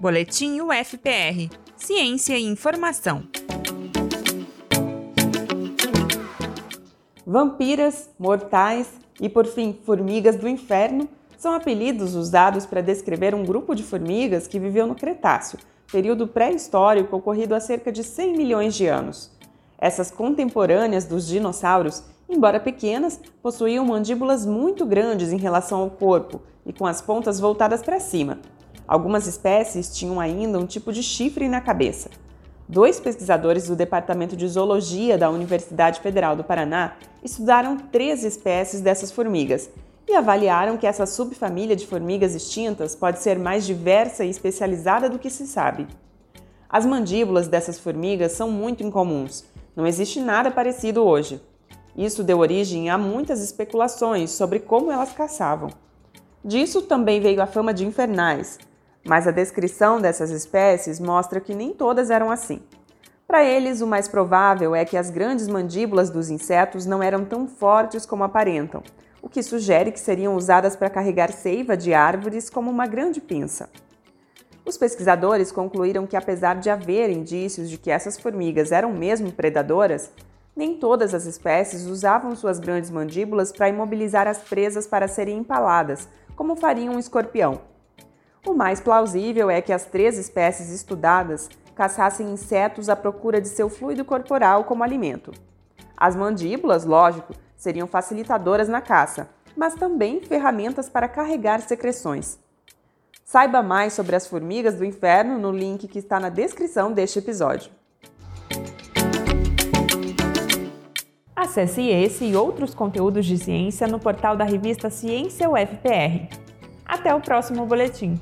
Boletim UFPR Ciência e Informação. Vampiras, mortais e, por fim, formigas do inferno são apelidos usados para descrever um grupo de formigas que viveu no Cretáceo, período pré-histórico ocorrido há cerca de 100 milhões de anos. Essas contemporâneas dos dinossauros, embora pequenas, possuíam mandíbulas muito grandes em relação ao corpo e com as pontas voltadas para cima. Algumas espécies tinham ainda um tipo de chifre na cabeça. Dois pesquisadores do Departamento de Zoologia da Universidade Federal do Paraná estudaram três espécies dessas formigas e avaliaram que essa subfamília de formigas extintas pode ser mais diversa e especializada do que se sabe. As mandíbulas dessas formigas são muito incomuns, não existe nada parecido hoje. Isso deu origem a muitas especulações sobre como elas caçavam. Disso também veio a fama de infernais, mas a descrição dessas espécies mostra que nem todas eram assim. Para eles, o mais provável é que as grandes mandíbulas dos insetos não eram tão fortes como aparentam, o que sugere que seriam usadas para carregar seiva de árvores como uma grande pinça. Os pesquisadores concluíram que, apesar de haver indícios de que essas formigas eram mesmo predadoras, nem todas as espécies usavam suas grandes mandíbulas para imobilizar as presas para serem empaladas, como faria um escorpião. O mais plausível é que as três espécies estudadas caçassem insetos à procura de seu fluido corporal como alimento. As mandíbulas, lógico, seriam facilitadoras na caça, mas também ferramentas para carregar secreções. Saiba mais sobre as formigas do inferno no link que está na descrição deste episódio. Acesse esse e outros conteúdos de ciência no portal da revista Ciência UFPR. Até o próximo boletim!